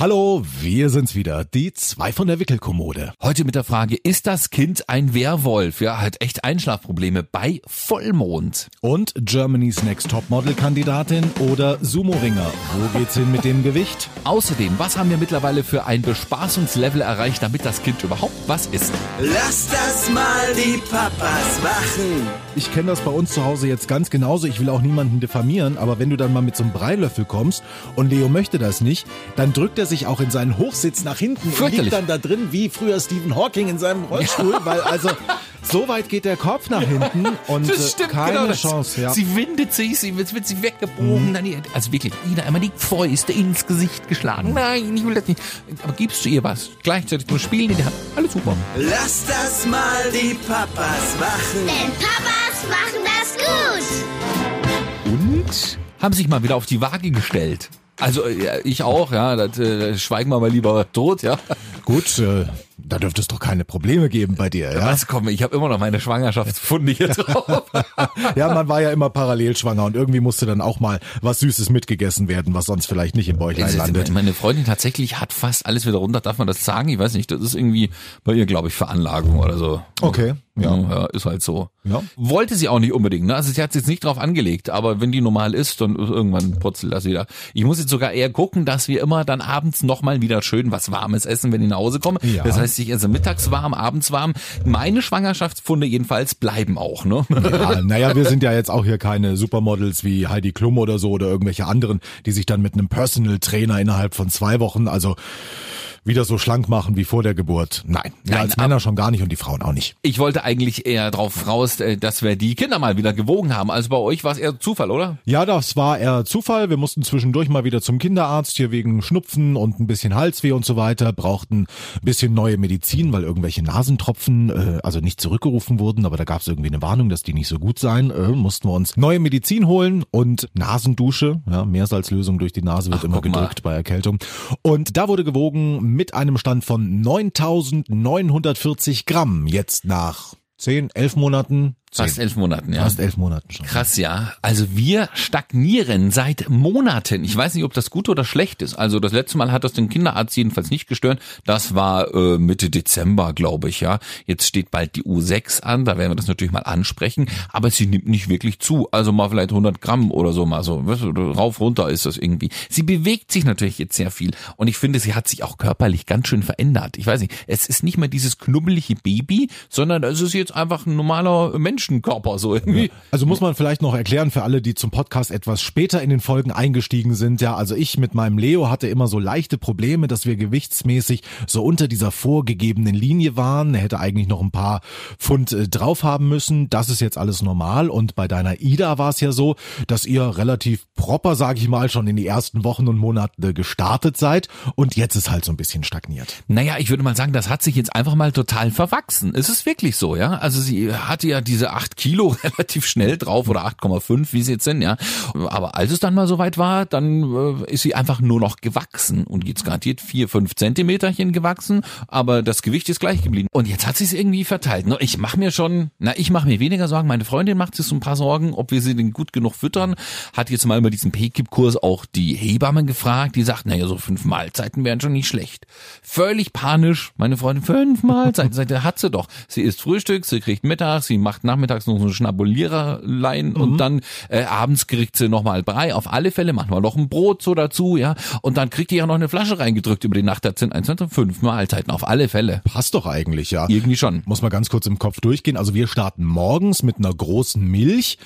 Hallo, wir sind's wieder, die zwei von der Wickelkommode. Heute mit der Frage, ist das Kind ein Werwolf? Ja, hat echt Einschlafprobleme bei Vollmond. Und Germany's Next Topmodel Kandidatin oder Sumo-Ringer. Wo geht's hin mit dem Gewicht? Außerdem, was haben wir mittlerweile für ein Bespaßungslevel erreicht, damit das Kind überhaupt was isst? Lass das mal die Papas machen. Ich kenne das bei uns zu Hause jetzt ganz genauso. Ich will auch niemanden diffamieren, aber wenn du dann mal mit so einem Breilöffel kommst und Leo möchte das nicht, dann drückt er sich auch in seinen Hochsitz nach hinten und liegt dann da drin wie früher Stephen Hawking in seinem Rollstuhl, ja. weil also so weit geht der Kopf nach hinten und das stimmt, keine genau, Chance. Ja. Sie windet sich, sie wird, wird sie weggebogen. Mhm. Also wirklich, Ina immer die Fäuste ins Gesicht geschlagen. Nein, ich will das nicht. Aber gibst du ihr was? Gleichzeitig nur spielen in der Hand. Alles super. Lass das mal die Papas machen. Denn Papas machen das gut. Und haben sich mal wieder auf die Waage gestellt. Also ich auch, ja. Das, äh, schweigen wir mal lieber tot, ja. Gut, äh, da dürfte es doch keine Probleme geben bei dir, ja? Was komm, ich habe immer noch meine Schwangerschaftsfunde hier drauf. ja, man war ja immer parallel schwanger und irgendwie musste dann auch mal was Süßes mitgegessen werden, was sonst vielleicht nicht im Bäuchlein landet. Meine Freundin tatsächlich hat fast alles wieder runter, darf man das sagen? Ich weiß nicht, das ist irgendwie bei ihr, glaube ich, Veranlagung oder so. Okay. Ja. ja, ist halt so. Ja. Wollte sie auch nicht unbedingt, ne? Also sie hat sich jetzt nicht drauf angelegt, aber wenn die normal ist, dann irgendwann putzelt das wieder. Ich muss jetzt sogar eher gucken, dass wir immer dann abends nochmal wieder schön was Warmes essen, wenn ich nach Hause komme. Ja. Das heißt, ich esse mittags warm, abends warm. Meine Schwangerschaftsfunde jedenfalls bleiben auch, ne? Ja, naja, wir sind ja jetzt auch hier keine Supermodels wie Heidi Klum oder so oder irgendwelche anderen, die sich dann mit einem Personal Trainer innerhalb von zwei Wochen, also wieder so schlank machen wie vor der Geburt. Nein, Nein als Männer schon gar nicht und die Frauen auch nicht. Ich wollte eigentlich eher drauf raus, äh, dass wir die Kinder mal wieder gewogen haben. Also bei euch war es eher Zufall, oder? Ja, das war eher Zufall. Wir mussten zwischendurch mal wieder zum Kinderarzt hier wegen Schnupfen und ein bisschen Halsweh und so weiter, brauchten ein bisschen neue Medizin, weil irgendwelche Nasentropfen äh, also nicht zurückgerufen wurden, aber da gab es irgendwie eine Warnung, dass die nicht so gut seien. Äh, mussten wir uns neue Medizin holen und Nasendusche, ja, Meersalzlösung durch die Nase wird Ach, immer gedrückt bei Erkältung. Und da wurde gewogen mit einem Stand von 9940 Gramm. Jetzt nach 10, 11 Monaten Fast elf Monaten, ja. Fast elf Monaten schon. Krass, ja. Also wir stagnieren seit Monaten. Ich weiß nicht, ob das gut oder schlecht ist. Also das letzte Mal hat das den Kinderarzt jedenfalls nicht gestört. Das war äh, Mitte Dezember, glaube ich, ja. Jetzt steht bald die U6 an. Da werden wir das natürlich mal ansprechen. Aber sie nimmt nicht wirklich zu. Also mal vielleicht 100 Gramm oder so mal so. Weißt du, rauf, runter ist das irgendwie. Sie bewegt sich natürlich jetzt sehr viel. Und ich finde, sie hat sich auch körperlich ganz schön verändert. Ich weiß nicht, es ist nicht mehr dieses knubbelige Baby, sondern es ist jetzt einfach ein normaler Mensch Menschenkörper so irgendwie. Also muss man vielleicht noch erklären für alle, die zum Podcast etwas später in den Folgen eingestiegen sind. Ja, also ich mit meinem Leo hatte immer so leichte Probleme, dass wir gewichtsmäßig so unter dieser vorgegebenen Linie waren. Er hätte eigentlich noch ein paar Pfund äh, drauf haben müssen. Das ist jetzt alles normal. Und bei deiner Ida war es ja so, dass ihr relativ proper, sage ich mal, schon in die ersten Wochen und Monate gestartet seid. Und jetzt ist halt so ein bisschen stagniert. Naja, ich würde mal sagen, das hat sich jetzt einfach mal total verwachsen. Es ist wirklich so, ja. Also sie hatte ja diese acht Kilo relativ schnell drauf oder 8,5, wie sie jetzt sind, ja. Aber als es dann mal soweit war, dann äh, ist sie einfach nur noch gewachsen und jetzt garantiert vier, fünf Zentimeterchen gewachsen, aber das Gewicht ist gleich geblieben. Und jetzt hat sie es irgendwie verteilt. Ne? Ich mache mir schon, na, ich mache mir weniger Sorgen. Meine Freundin macht sich so ein paar Sorgen, ob wir sie denn gut genug füttern. Hat jetzt mal über diesen PKIP-Kurs auch die Hebammen gefragt, die sagt, naja, so fünf Mahlzeiten wären schon nicht schlecht. Völlig panisch, meine Freundin, fünf Mahlzeiten, sagt, hat sie doch. Sie isst Frühstück, sie kriegt Mittag, sie macht Nachmittag nachmittags noch so eine Schnabuliererlein mhm. und dann äh, abends kriegt sie nochmal Brei. Auf alle Fälle machen wir noch ein Brot so dazu, ja. Und dann kriegt die ja noch eine Flasche reingedrückt über die Nacht. Das sind 1, 2, 5 Mahlzeiten, auf alle Fälle. Passt doch eigentlich, ja. Irgendwie schon. Muss man ganz kurz im Kopf durchgehen. Also wir starten morgens mit einer großen Milch.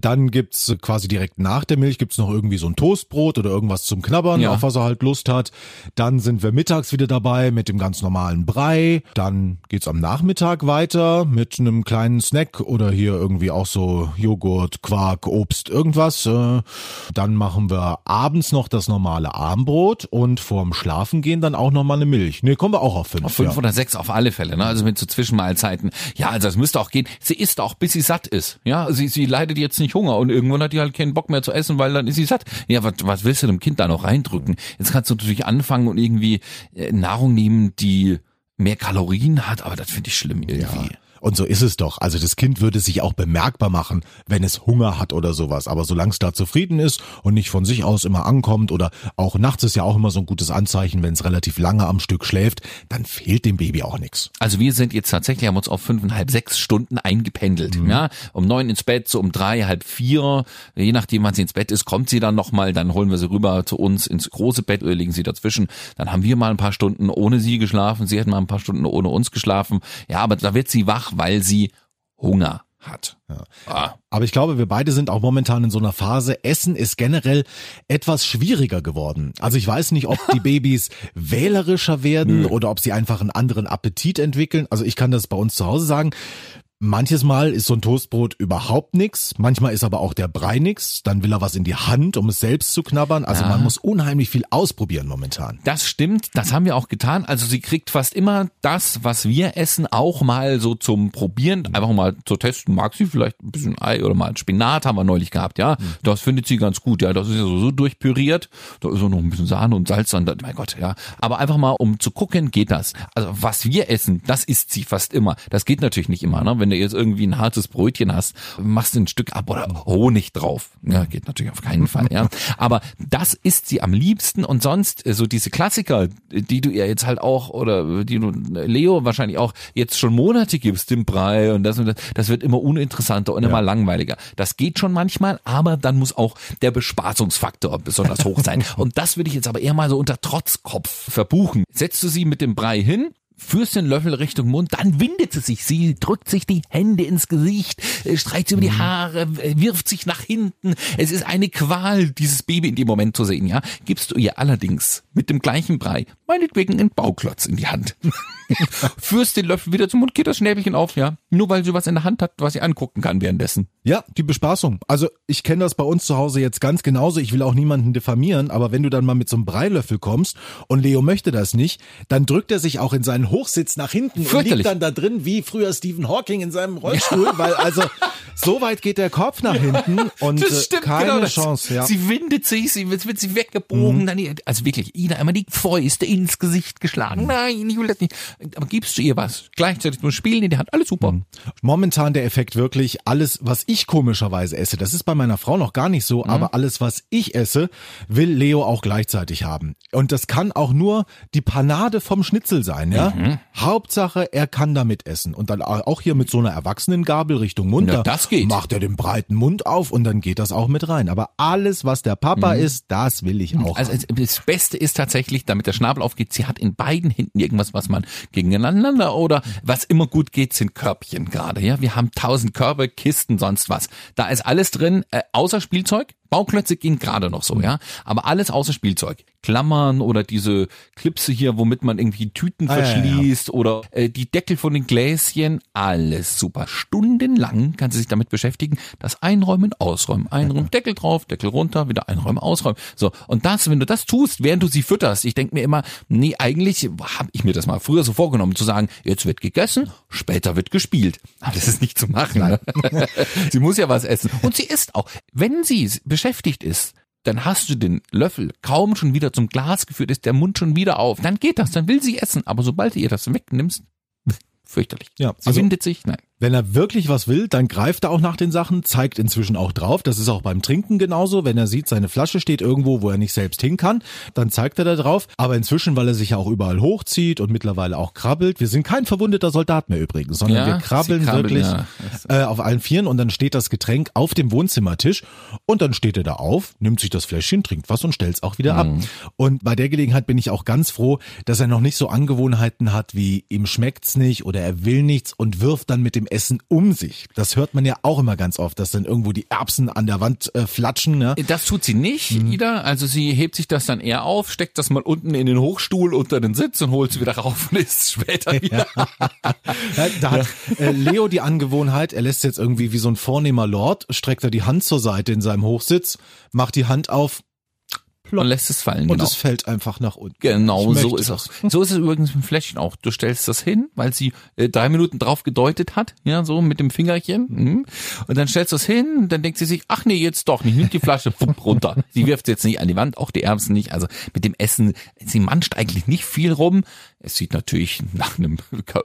Dann gibt's quasi direkt nach der Milch gibt's noch irgendwie so ein Toastbrot oder irgendwas zum Knabbern, ja. auf was er halt Lust hat. Dann sind wir mittags wieder dabei mit dem ganz normalen Brei. Dann geht's am Nachmittag weiter mit einem kleinen Snack oder hier irgendwie auch so Joghurt, Quark, Obst, irgendwas. Äh, dann machen wir abends noch das normale Armbrot und vorm Schlafengehen dann auch nochmal eine Milch. Nee, kommen wir auch auf fünf. Auf fünf ja. oder sechs auf alle Fälle, ne? Also mit so Zwischenmahlzeiten. Ja, also es müsste auch gehen. Sie isst auch, bis sie satt ist. Ja, sie, sie leidet jetzt nicht nicht Hunger und irgendwann hat die halt keinen Bock mehr zu essen, weil dann ist sie satt. Ja, was, was willst du dem Kind da noch reindrücken? Jetzt kannst du natürlich anfangen und irgendwie äh, Nahrung nehmen, die mehr Kalorien hat, aber das finde ich schlimm irgendwie. Ja. Und so ist es doch. Also das Kind würde sich auch bemerkbar machen, wenn es Hunger hat oder sowas. Aber solange es da zufrieden ist und nicht von sich aus immer ankommt oder auch nachts ist ja auch immer so ein gutes Anzeichen, wenn es relativ lange am Stück schläft, dann fehlt dem Baby auch nichts. Also wir sind jetzt tatsächlich, haben uns auf fünfeinhalb, sechs Stunden eingependelt. Mhm. Ja, um neun ins Bett, so um drei, halb vier, je nachdem, wann sie ins Bett ist, kommt sie dann nochmal, dann holen wir sie rüber zu uns ins große Bett oder legen sie dazwischen. Dann haben wir mal ein paar Stunden ohne sie geschlafen, sie hat mal ein paar Stunden ohne uns geschlafen. Ja, aber da wird sie wach, weil sie Hunger hat. Ja. Ah. Aber ich glaube, wir beide sind auch momentan in so einer Phase. Essen ist generell etwas schwieriger geworden. Also ich weiß nicht, ob die Babys wählerischer werden oder ob sie einfach einen anderen Appetit entwickeln. Also ich kann das bei uns zu Hause sagen. Manches Mal ist so ein Toastbrot überhaupt nix, manchmal ist aber auch der Brei nix, dann will er was in die Hand, um es selbst zu knabbern. Also ja. man muss unheimlich viel ausprobieren momentan. Das stimmt, das haben wir auch getan. Also sie kriegt fast immer das, was wir essen, auch mal so zum Probieren, einfach mal zu testen. Mag sie vielleicht ein bisschen Ei oder mal Spinat haben wir neulich gehabt, ja. Mhm. Das findet sie ganz gut, ja. Das ist ja so, so durchpüriert. Da ist auch noch ein bisschen Sahne und Salz dran. Mein Gott, ja. Aber einfach mal, um zu gucken, geht das. Also was wir essen, das isst sie fast immer. Das geht natürlich nicht immer, ne? Wenn wenn du jetzt irgendwie ein hartes Brötchen hast, machst du ein Stück ab oder Honig drauf. Ja, geht natürlich auf keinen Fall, ja. Aber das isst sie am liebsten und sonst äh, so diese Klassiker, die du ihr jetzt halt auch oder die du Leo wahrscheinlich auch jetzt schon Monate gibst, den Brei und das und das, das wird immer uninteressanter und ja. immer langweiliger. Das geht schon manchmal, aber dann muss auch der Bespaßungsfaktor besonders hoch sein. und das würde ich jetzt aber eher mal so unter Trotzkopf verbuchen. Setzt du sie mit dem Brei hin, führst den Löffel Richtung Mund, dann windet sie sich. Sie drückt sich die Hände ins Gesicht, äh, streicht über die mhm. Haare, äh, wirft sich nach hinten. Es ist eine Qual, dieses Baby in dem Moment zu sehen, ja. Gibst du ihr allerdings mit dem gleichen Brei, meinetwegen einen Bauklotz in die Hand. Führst den Löffel wieder zum Mund, geht das Schnäbelchen auf, ja. Nur weil sie was in der Hand hat, was sie angucken kann währenddessen. Ja, die Bespaßung. Also ich kenne das bei uns zu Hause jetzt ganz genauso. Ich will auch niemanden diffamieren, aber wenn du dann mal mit so einem Breilöffel kommst und Leo möchte das nicht, dann drückt er sich auch in seinen Hochsitz nach hinten und liegt dann da drin wie früher Stephen Hawking in seinem Rollstuhl, ja. weil also so weit geht der Kopf nach hinten und das äh, stimmt, keine genau, Chance. Ja. Sie windet sich, sie wird, wird sie weggebogen, mhm. dann, also wirklich, Ina einmal die Fäuste ins Gesicht geschlagen. Nein, ich will das nicht aber gibst du ihr was? Gleichzeitig nur Spielen in die Hand, alles super. Mhm. Momentan der Effekt wirklich, alles, was ich komischerweise esse, das ist bei meiner Frau noch gar nicht so, mhm. aber alles, was ich esse, will Leo auch gleichzeitig haben. Und das kann auch nur die Panade vom Schnitzel sein, ja? Mhm. Hauptsache, er kann damit essen. Und dann auch hier mit so einer Erwachsenengabel Richtung Mund, ja, das geht. macht er den breiten Mund auf und dann geht das auch mit rein. Aber alles, was der Papa mhm. ist, das will ich auch. Also das Beste ist tatsächlich, damit der Schnabel aufgeht, sie hat in beiden Händen irgendwas, was man gegeneinander oder was immer gut geht, sind Körbchen gerade. Ja, wir haben tausend Körbe, Kisten, sonst was. Da ist alles drin, äh, außer Spielzeug. Bauklötze gehen gerade noch so, ja. Aber alles außer Spielzeug. Klammern oder diese Klipse hier, womit man irgendwie Tüten ah, verschließt ja, ja. oder äh, die Deckel von den Gläschen, alles super. Stundenlang kann sie sich damit beschäftigen, das Einräumen, Ausräumen, Einräumen, Deckel drauf, Deckel runter, wieder einräumen, ausräumen. So, und das, wenn du das tust, während du sie fütterst, ich denke mir immer, nee, eigentlich habe ich mir das mal früher so vorgenommen, zu sagen, jetzt wird gegessen, später wird gespielt. Aber das ist nicht zu machen. Ne? sie muss ja was essen. Und sie isst auch. Wenn sie beschäftigt ist, dann hast du den Löffel kaum schon wieder zum Glas geführt, ist der Mund schon wieder auf. Dann geht das, dann will sie essen. Aber sobald du ihr das wegnimmst, fürchterlich. Ja, sie also, windet sich, nein. Wenn er wirklich was will, dann greift er auch nach den Sachen, zeigt inzwischen auch drauf. Das ist auch beim Trinken genauso. Wenn er sieht, seine Flasche steht irgendwo, wo er nicht selbst hin kann, dann zeigt er da drauf. Aber inzwischen, weil er sich ja auch überall hochzieht und mittlerweile auch krabbelt. Wir sind kein verwundeter Soldat mehr übrigens, sondern ja, wir krabbeln, krabbeln wirklich ja. äh, auf allen Vieren und dann steht das Getränk auf dem Wohnzimmertisch und dann steht er da auf, nimmt sich das Fläschchen, trinkt was und stellt's auch wieder mhm. ab. Und bei der Gelegenheit bin ich auch ganz froh, dass er noch nicht so Angewohnheiten hat wie ihm schmeckt's nicht oder er will nichts und wirft dann mit dem Essen um sich. Das hört man ja auch immer ganz oft, dass dann irgendwo die Erbsen an der Wand äh, flatschen. Ne? Das tut sie nicht, mhm. Ida. Also sie hebt sich das dann eher auf, steckt das mal unten in den Hochstuhl unter den Sitz und holt es wieder rauf und isst später wieder. Da hat äh, Leo die Angewohnheit, er lässt jetzt irgendwie wie so ein vornehmer Lord, streckt er die Hand zur Seite in seinem Hochsitz, macht die Hand auf, Plopp. Und lässt es fallen. Und genau. es fällt einfach nach unten. Genau, so ist es. So ist es übrigens mit dem Fläschchen auch. Du stellst das hin, weil sie äh, drei Minuten drauf gedeutet hat, ja, so mit dem Fingerchen. Mhm. Und dann stellst du es hin, dann denkt sie sich, ach nee, jetzt doch nicht, nimmt die Flasche pump, runter. Sie wirft jetzt nicht an die Wand, auch die Erbsen nicht. Also mit dem Essen, sie manscht eigentlich nicht viel rum. Es sieht natürlich nach einem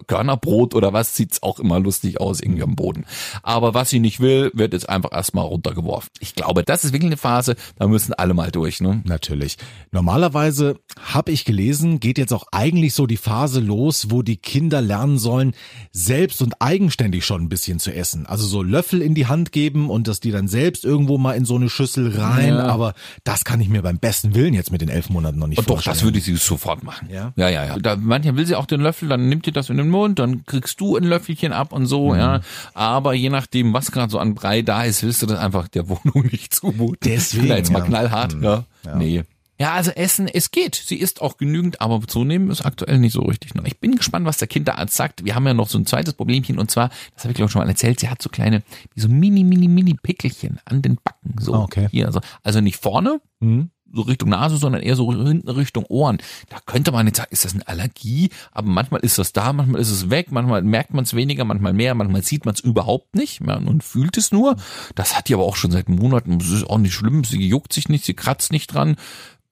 Körnerbrot oder was, sieht's auch immer lustig aus irgendwie am Boden. Aber was sie nicht will, wird jetzt einfach erstmal runtergeworfen. Ich glaube, das ist wirklich eine Phase, da müssen alle mal durch. Ne? Natürlich. Normalerweise habe ich gelesen, geht jetzt auch eigentlich so die Phase los, wo die Kinder lernen sollen, selbst und eigenständig schon ein bisschen zu essen. Also so Löffel in die Hand geben und dass die dann selbst irgendwo mal in so eine Schüssel rein. Ja. Aber das kann ich mir beim besten Willen jetzt mit den elf Monaten noch nicht und vorstellen. Doch, das würde sie sofort machen. Ja, ja, ja. ja. Da, manchmal will sie auch den Löffel, dann nimmt ihr das in den Mund, dann kriegst du ein Löffelchen ab und so, mhm. ja. Aber je nachdem, was gerade so an Brei da ist, willst du das einfach der Wohnung nicht zumuten. Deswegen. Jetzt mal knallhart, mhm. ja. ja. Nee. Ja, also Essen, es geht. Sie isst auch genügend, aber zunehmen ist aktuell nicht so richtig. Ich bin gespannt, was der Kinderarzt sagt. Wir haben ja noch so ein zweites Problemchen und zwar, das habe ich glaube ich schon mal erzählt, sie hat so kleine, wie so mini, mini, mini Pickelchen an den Backen. So okay. hier, also, also nicht vorne, mhm so Richtung Nase, sondern eher so hinten Richtung Ohren. Da könnte man jetzt sagen, ist das eine Allergie? Aber manchmal ist das da, manchmal ist es weg, manchmal merkt man es weniger, manchmal mehr, manchmal sieht man es überhaupt nicht und fühlt es nur. Das hat die aber auch schon seit Monaten. Das ist auch nicht schlimm. Sie juckt sich nicht, sie kratzt nicht dran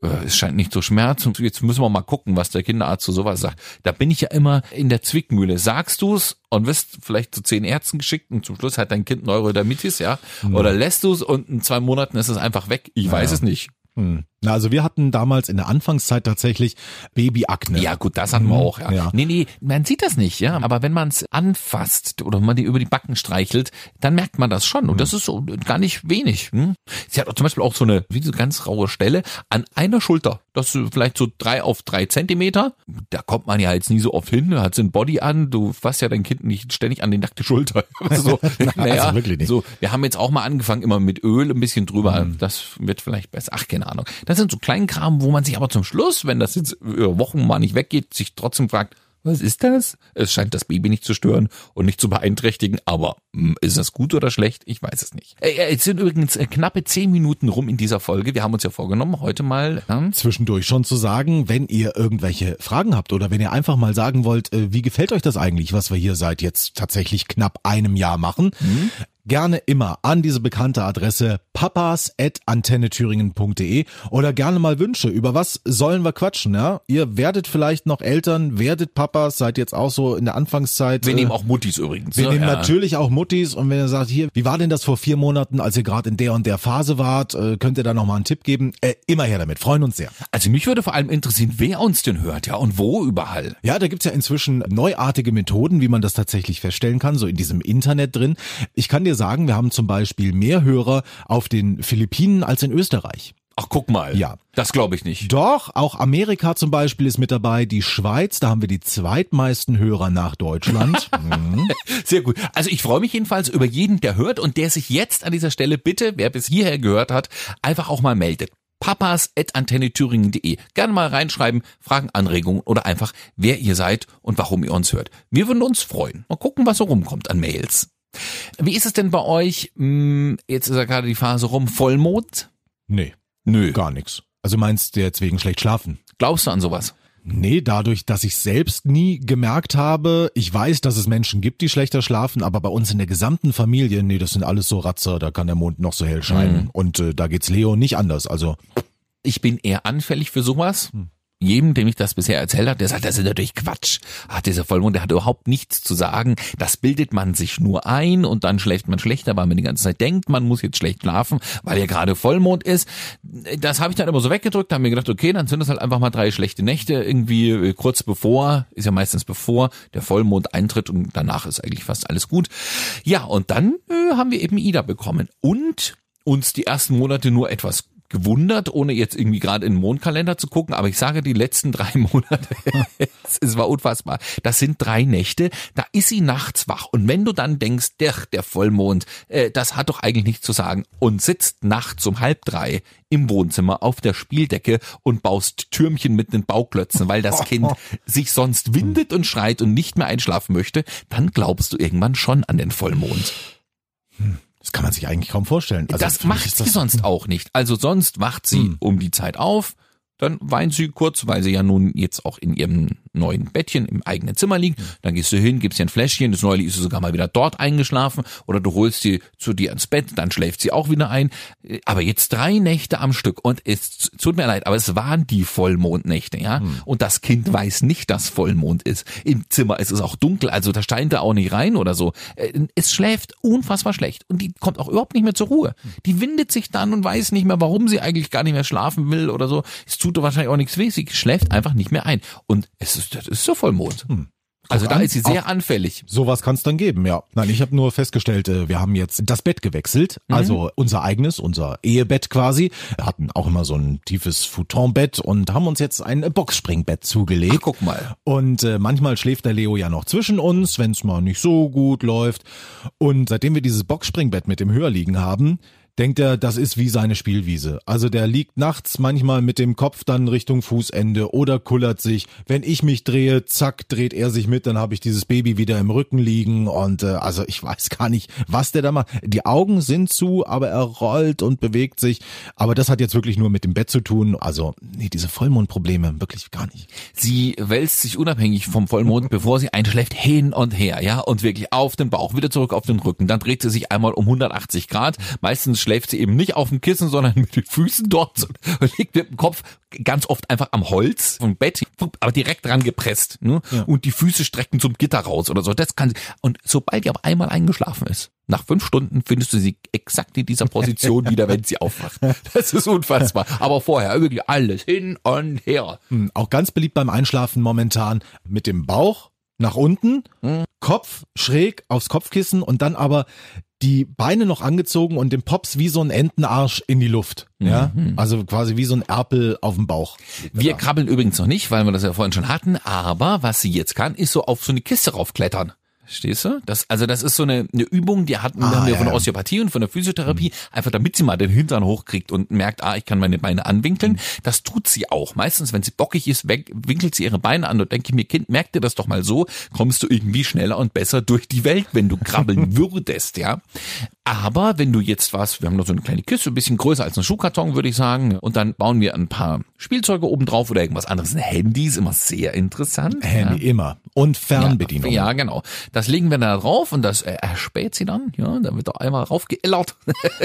äh, es scheint nicht zu schmerzen. Jetzt müssen wir mal gucken, was der Kinderarzt zu sowas sagt. Da bin ich ja immer in der Zwickmühle. Sagst du's und wirst vielleicht zu zehn Ärzten geschickt und zum Schluss hat dein Kind Neurodermitis, ja? Mhm. Oder lässt du's und in zwei Monaten ist es einfach weg? Ich ja. weiß es nicht. Hm. Na, also wir hatten damals in der Anfangszeit tatsächlich Babyakne. Ja, gut, das hatten wir mhm. auch, ja. ja. Nee, nee, man sieht das nicht, ja. Aber wenn man es anfasst oder man die über die Backen streichelt, dann merkt man das schon. Und das ist so gar nicht wenig. Hm? Sie hat auch zum Beispiel auch so eine, wie so ganz raue Stelle an einer Schulter. Das ist vielleicht so drei auf drei Zentimeter. Da kommt man ja jetzt nie so oft hin, da hat so ein Body an, du fasst ja dein Kind nicht ständig an die nackte Schulter. so, naja, also wirklich nicht. so, wir haben jetzt auch mal angefangen, immer mit Öl ein bisschen drüber. Mhm. Das wird vielleicht besser. Ach, keine Ahnung. Das sind so Kleinkram, wo man sich aber zum Schluss, wenn das jetzt Wochen mal nicht weggeht, sich trotzdem fragt, was ist das? Es scheint das Baby nicht zu stören und nicht zu beeinträchtigen, aber hm, ist das gut oder schlecht? Ich weiß es nicht. Äh, äh, es sind übrigens äh, knappe zehn Minuten rum in dieser Folge. Wir haben uns ja vorgenommen, heute mal ja, zwischendurch schon zu sagen, wenn ihr irgendwelche Fragen habt oder wenn ihr einfach mal sagen wollt, wie gefällt euch das eigentlich, was wir hier seit jetzt tatsächlich knapp einem Jahr machen, mhm gerne immer an diese bekannte Adresse papas.antennethüringen.de oder gerne mal Wünsche. Über was sollen wir quatschen, ja? Ihr werdet vielleicht noch Eltern, werdet Papas, seid jetzt auch so in der Anfangszeit. Wir äh, nehmen auch Muttis übrigens. Wir ne? nehmen ja. natürlich auch Muttis und wenn ihr sagt, hier, wie war denn das vor vier Monaten, als ihr gerade in der und der Phase wart, äh, könnt ihr da nochmal einen Tipp geben? Äh, immer her damit, freuen uns sehr. Also mich würde vor allem interessieren, wer uns denn hört, ja, und wo überall. Ja, da gibt's ja inzwischen neuartige Methoden, wie man das tatsächlich feststellen kann, so in diesem Internet drin. Ich kann dir dir sagen, wir haben zum Beispiel mehr Hörer auf den Philippinen als in Österreich. Ach, guck mal. Ja. Das glaube ich nicht. Doch, auch Amerika zum Beispiel ist mit dabei, die Schweiz, da haben wir die zweitmeisten Hörer nach Deutschland. mhm. Sehr gut. Also ich freue mich jedenfalls über jeden, der hört und der sich jetzt an dieser Stelle bitte, wer bis hierher gehört hat, einfach auch mal meldet papas.antennethüringen.de. Gerne mal reinschreiben, Fragen, Anregungen oder einfach, wer ihr seid und warum ihr uns hört. Wir würden uns freuen. Mal gucken, was so rumkommt an Mails. Wie ist es denn bei euch? Hm, jetzt ist ja gerade die Phase rum. Vollmond? Nee. Nö. Gar nichts. Also meinst du jetzt wegen schlecht schlafen? Glaubst du an sowas? Nee, dadurch, dass ich selbst nie gemerkt habe, ich weiß, dass es Menschen gibt, die schlechter schlafen, aber bei uns in der gesamten Familie, nee, das sind alles so Ratzer, da kann der Mond noch so hell scheinen. Mhm. Und äh, da geht's Leo nicht anders. Also ich bin eher anfällig für sowas. Jedem, dem ich das bisher erzählt habe, der sagt, das ist natürlich Quatsch. Ach, dieser Vollmond, der hat überhaupt nichts zu sagen. Das bildet man sich nur ein und dann schläft man schlechter, weil man die ganze Zeit denkt, man muss jetzt schlecht schlafen, weil ja gerade Vollmond ist. Das habe ich dann immer so weggedrückt, habe mir gedacht, okay, dann sind das halt einfach mal drei schlechte Nächte irgendwie äh, kurz bevor, ist ja meistens bevor der Vollmond eintritt und danach ist eigentlich fast alles gut. Ja, und dann äh, haben wir eben Ida bekommen und uns die ersten Monate nur etwas gewundert, ohne jetzt irgendwie gerade in den Mondkalender zu gucken, aber ich sage, die letzten drei Monate, es war unfassbar. Das sind drei Nächte, da ist sie nachts wach. Und wenn du dann denkst, der, der Vollmond, äh, das hat doch eigentlich nichts zu sagen und sitzt nachts um halb drei im Wohnzimmer auf der Spieldecke und baust Türmchen mit den Bauklötzen, weil das Kind sich sonst windet und schreit und nicht mehr einschlafen möchte, dann glaubst du irgendwann schon an den Vollmond. Das kann man sich eigentlich kaum vorstellen. Also das macht sie sonst auch nicht. Also sonst wacht sie hm. um die Zeit auf, dann weint sie kurz, weil sie ja nun jetzt auch in ihrem neuen Bettchen im eigenen Zimmer liegt. Dann gehst du hin, gibst ihr ein Fläschchen, das neulich ist sie sogar mal wieder dort eingeschlafen oder du holst sie zu dir ins Bett, dann schläft sie auch wieder ein. Aber jetzt drei Nächte am Stück und es tut mir leid, aber es waren die Vollmondnächte, ja. Hm. Und das Kind weiß nicht, dass Vollmond ist. Im Zimmer ist es auch dunkel, also da scheint er auch nicht rein oder so. Äh, es schläft unfassbar schlecht und die kommt auch überhaupt nicht mehr zur Ruhe. Die windet sich dann und weiß nicht mehr, warum sie eigentlich gar nicht mehr schlafen will oder so. Es tut wahrscheinlich auch nichts weh. Sie schläft einfach nicht mehr ein. Und es ist, das ist so Vollmond. Hm. Also da ist sie sehr anfällig. Sowas kann es dann geben, ja. Nein, ich habe nur festgestellt, äh, wir haben jetzt das Bett gewechselt, mhm. also unser eigenes, unser Ehebett quasi. Wir hatten auch immer so ein tiefes Futonbett und haben uns jetzt ein Boxspringbett zugelegt. Ach, guck mal. Und äh, manchmal schläft der Leo ja noch zwischen uns, wenn es mal nicht so gut läuft. Und seitdem wir dieses Boxspringbett mit dem Höherliegen haben, denkt er, das ist wie seine Spielwiese. Also der liegt nachts manchmal mit dem Kopf dann Richtung Fußende oder kullert sich. Wenn ich mich drehe, zack, dreht er sich mit, dann habe ich dieses Baby wieder im Rücken liegen und äh, also ich weiß gar nicht, was der da macht. Die Augen sind zu, aber er rollt und bewegt sich. Aber das hat jetzt wirklich nur mit dem Bett zu tun. Also nee, diese Vollmondprobleme wirklich gar nicht. Sie wälzt sich unabhängig vom Vollmond, bevor sie einschläft, hin und her, ja, und wirklich auf den Bauch, wieder zurück auf den Rücken. Dann dreht sie sich einmal um 180 Grad. Meistens schläft sie eben nicht auf dem Kissen, sondern mit den Füßen dort und liegt mit dem Kopf ganz oft einfach am Holz vom Bett, aber direkt dran gepresst. Ne? Ja. Und die Füße strecken zum Gitter raus oder so. Das kann sie. Und sobald die aber einmal eingeschlafen ist, nach fünf Stunden findest du sie exakt in dieser Position wieder, wenn sie aufwacht. Das ist unfassbar. Aber vorher wirklich alles hin und her. Hm, auch ganz beliebt beim Einschlafen momentan mit dem Bauch nach unten, hm. Kopf schräg aufs Kopfkissen und dann aber die Beine noch angezogen und den Pops wie so ein Entenarsch in die Luft. Ja, mhm. also quasi wie so ein Erpel auf dem Bauch. Wir krabbeln übrigens noch nicht, weil wir das ja vorhin schon hatten, aber was sie jetzt kann, ist so auf so eine Kiste raufklettern. Stehst du? Das, also das ist so eine, eine Übung, die hatten ah, wir ja, von der Osteopathie und von der Physiotherapie, mhm. einfach damit sie mal den Hintern hochkriegt und merkt, ah, ich kann meine Beine anwinkeln. Mhm. Das tut sie auch. Meistens, wenn sie bockig ist, winkelt sie ihre Beine an und denke ich mir, Kind, merk dir das doch mal so, kommst du irgendwie schneller und besser durch die Welt, wenn du krabbeln würdest, ja. Aber wenn du jetzt was, wir haben noch so eine kleine Kiste, ein bisschen größer als ein Schuhkarton, würde ich sagen, und dann bauen wir ein paar Spielzeuge oben drauf oder irgendwas anderes. Ein Handy ist immer sehr interessant. Handy ja. immer. Und Fernbedienung. Ja, ja, genau. Das legen wir da drauf und das äh, erspäht sie dann, ja, dann wird da einmal raufgeellert.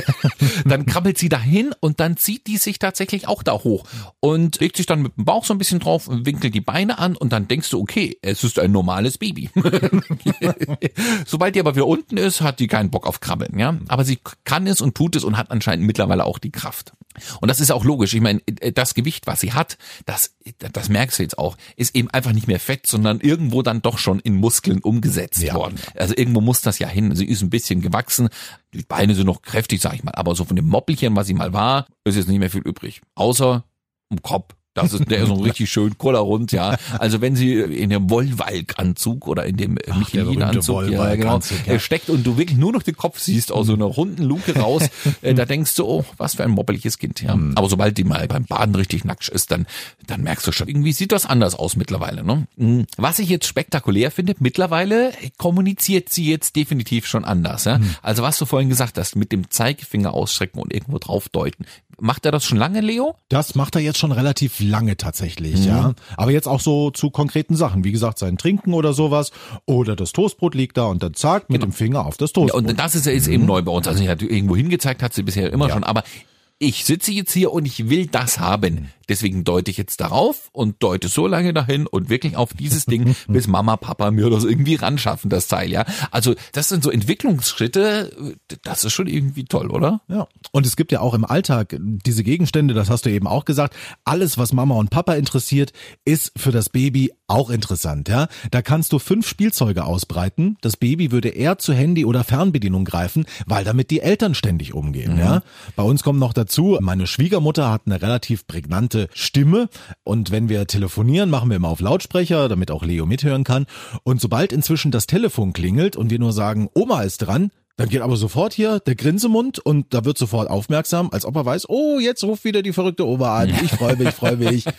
dann krabbelt sie dahin und dann zieht die sich tatsächlich auch da hoch und legt sich dann mit dem Bauch so ein bisschen drauf und winkelt die Beine an und dann denkst du, okay, es ist ein normales Baby. Sobald die aber wieder unten ist, hat die keinen Bock auf Krabbeln, ja ja. Aber sie kann es und tut es und hat anscheinend mittlerweile auch die Kraft. Und das ist auch logisch. Ich meine, das Gewicht, was sie hat, das, das merkst du jetzt auch, ist eben einfach nicht mehr Fett, sondern irgendwo dann doch schon in Muskeln umgesetzt ja. worden. Also irgendwo muss das ja hin. Sie ist ein bisschen gewachsen. Die Beine sind noch kräftig, sag ich mal. Aber so von dem Moppelchen, was sie mal war, ist jetzt nicht mehr viel übrig. Außer im Kopf das ist der ist so richtig schön kollerrund, ja. Also wenn sie in dem Wollwalk-Anzug oder in dem Michelin-Anzug ja, genau, ja. steckt und du wirklich nur noch den Kopf siehst aus so einer runden Luke raus, äh, da denkst du, oh, was für ein moppeliges Kind, ja. Mhm. Aber sobald die mal beim Baden richtig nackt ist, dann, dann merkst du schon, irgendwie sieht das anders aus mittlerweile, ne? Mhm. Was ich jetzt spektakulär finde, mittlerweile kommuniziert sie jetzt definitiv schon anders, ja. Mhm. Also was du vorhin gesagt hast, mit dem Zeigefinger ausstrecken und irgendwo drauf deuten. Macht er das schon lange, Leo? Das macht er jetzt schon relativ lange tatsächlich, mhm. ja. Aber jetzt auch so zu konkreten Sachen. Wie gesagt, sein Trinken oder sowas. Oder das Toastbrot liegt da und dann zack, mit genau. dem Finger auf das Toastbrot. Ja, und das ist ja jetzt mhm. eben neu bei uns. Also sie hat irgendwo hingezeigt, hat sie bisher immer ja. schon. Aber ich sitze jetzt hier und ich will das haben. Deswegen deute ich jetzt darauf und deute so lange dahin und wirklich auf dieses Ding, bis Mama, Papa mir das irgendwie ranschaffen, das Teil, ja. Also, das sind so Entwicklungsschritte, das ist schon irgendwie toll, oder? Ja. Und es gibt ja auch im Alltag diese Gegenstände, das hast du eben auch gesagt. Alles, was Mama und Papa interessiert, ist für das Baby auch interessant, ja. Da kannst du fünf Spielzeuge ausbreiten. Das Baby würde eher zu Handy oder Fernbedienung greifen, weil damit die Eltern ständig umgehen, mhm. ja. Bei uns kommt noch dazu, meine Schwiegermutter hat eine relativ prägnante bestimmte Stimme. Und wenn wir telefonieren, machen wir immer auf Lautsprecher, damit auch Leo mithören kann. Und sobald inzwischen das Telefon klingelt und wir nur sagen, Oma ist dran, Dann geht aber sofort hier der Grinsemund und da wird sofort aufmerksam, als ob er weiß, oh, jetzt ruft wieder die verrückte Oma an. Ich freue mich, freue mich.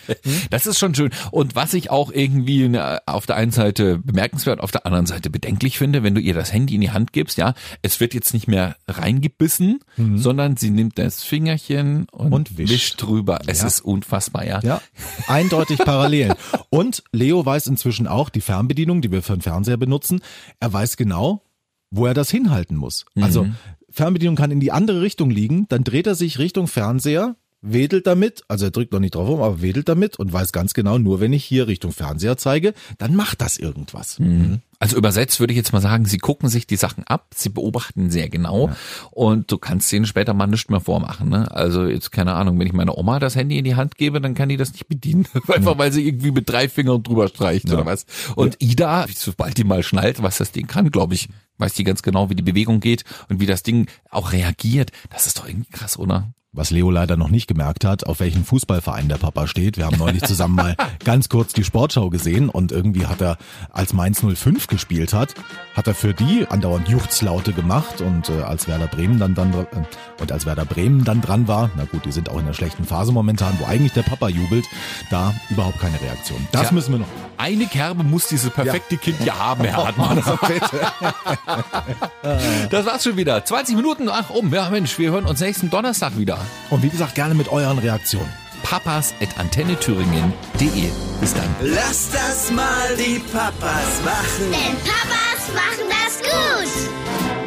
Das ist schon schön. Und was ich auch irgendwie ne, auf der einen Seite bemerkenswert, auf der anderen Seite bedenklich finde, wenn du ihr das Handy in die Hand gibst, ja, es wird jetzt nicht mehr reingebissen, mhm. sondern sie nimmt das Fingerchen und, und wischt. wischt drüber. Es ja. ist unfassbar, ja. Ja, eindeutig parallel. Und Leo weiß inzwischen auch die Fernbedienung, die wir für den Fernseher benutzen. Er weiß genau, wo er das hinhalten muss. Also mhm. Fernbedienung kann in die andere Richtung liegen, dann dreht er sich Richtung Fernseher, wedelt damit, also er drückt noch nicht drauf um, aber wedelt damit und weiß ganz genau, nur wenn ich hier Richtung Fernseher zeige, dann macht das irgendwas. Mhm. Also übersetzt würde ich jetzt mal sagen, sie gucken sich die Sachen ab, sie beobachten sehr genau ja. und du kannst denen später mal nichts mehr vormachen. Ne? Also jetzt keine Ahnung, wenn ich meiner Oma das Handy in die Hand gebe, dann kann die das nicht bedienen, einfach ja. weil sie irgendwie mit drei Fingern drüber streicht ja. oder was. Und Ida, sobald die mal schnallt, was das Ding kann, glaube ich, weiß die ganz genau, wie die Bewegung geht und wie das Ding auch reagiert. Das ist doch irgendwie krass, oder? Was Leo leider noch nicht gemerkt hat, auf welchen Fußballverein der Papa steht. Wir haben neulich zusammen mal ganz kurz die Sportschau gesehen und irgendwie hat er, als Mainz 05 gespielt hat, hat er für die andauernd Juchzlaute gemacht und äh, als Werder Bremen dann dann äh, und als Werder Bremen dann dran war, na gut, die sind auch in einer schlechten Phase momentan, wo eigentlich der Papa jubelt, da überhaupt keine Reaktion. Das Tja, müssen wir noch. Eine Kerbe muss dieses perfekte ja. Kind ja haben, Herr Hartmann. das war's schon wieder. 20 Minuten ach um. Ja, Mensch, wir hören uns nächsten Donnerstag wieder. Und wie gesagt, gerne mit euren Reaktionen. Papas at antennethüringen.de. Bis dann. Lass das mal die Papas machen. Denn Papas machen das gut.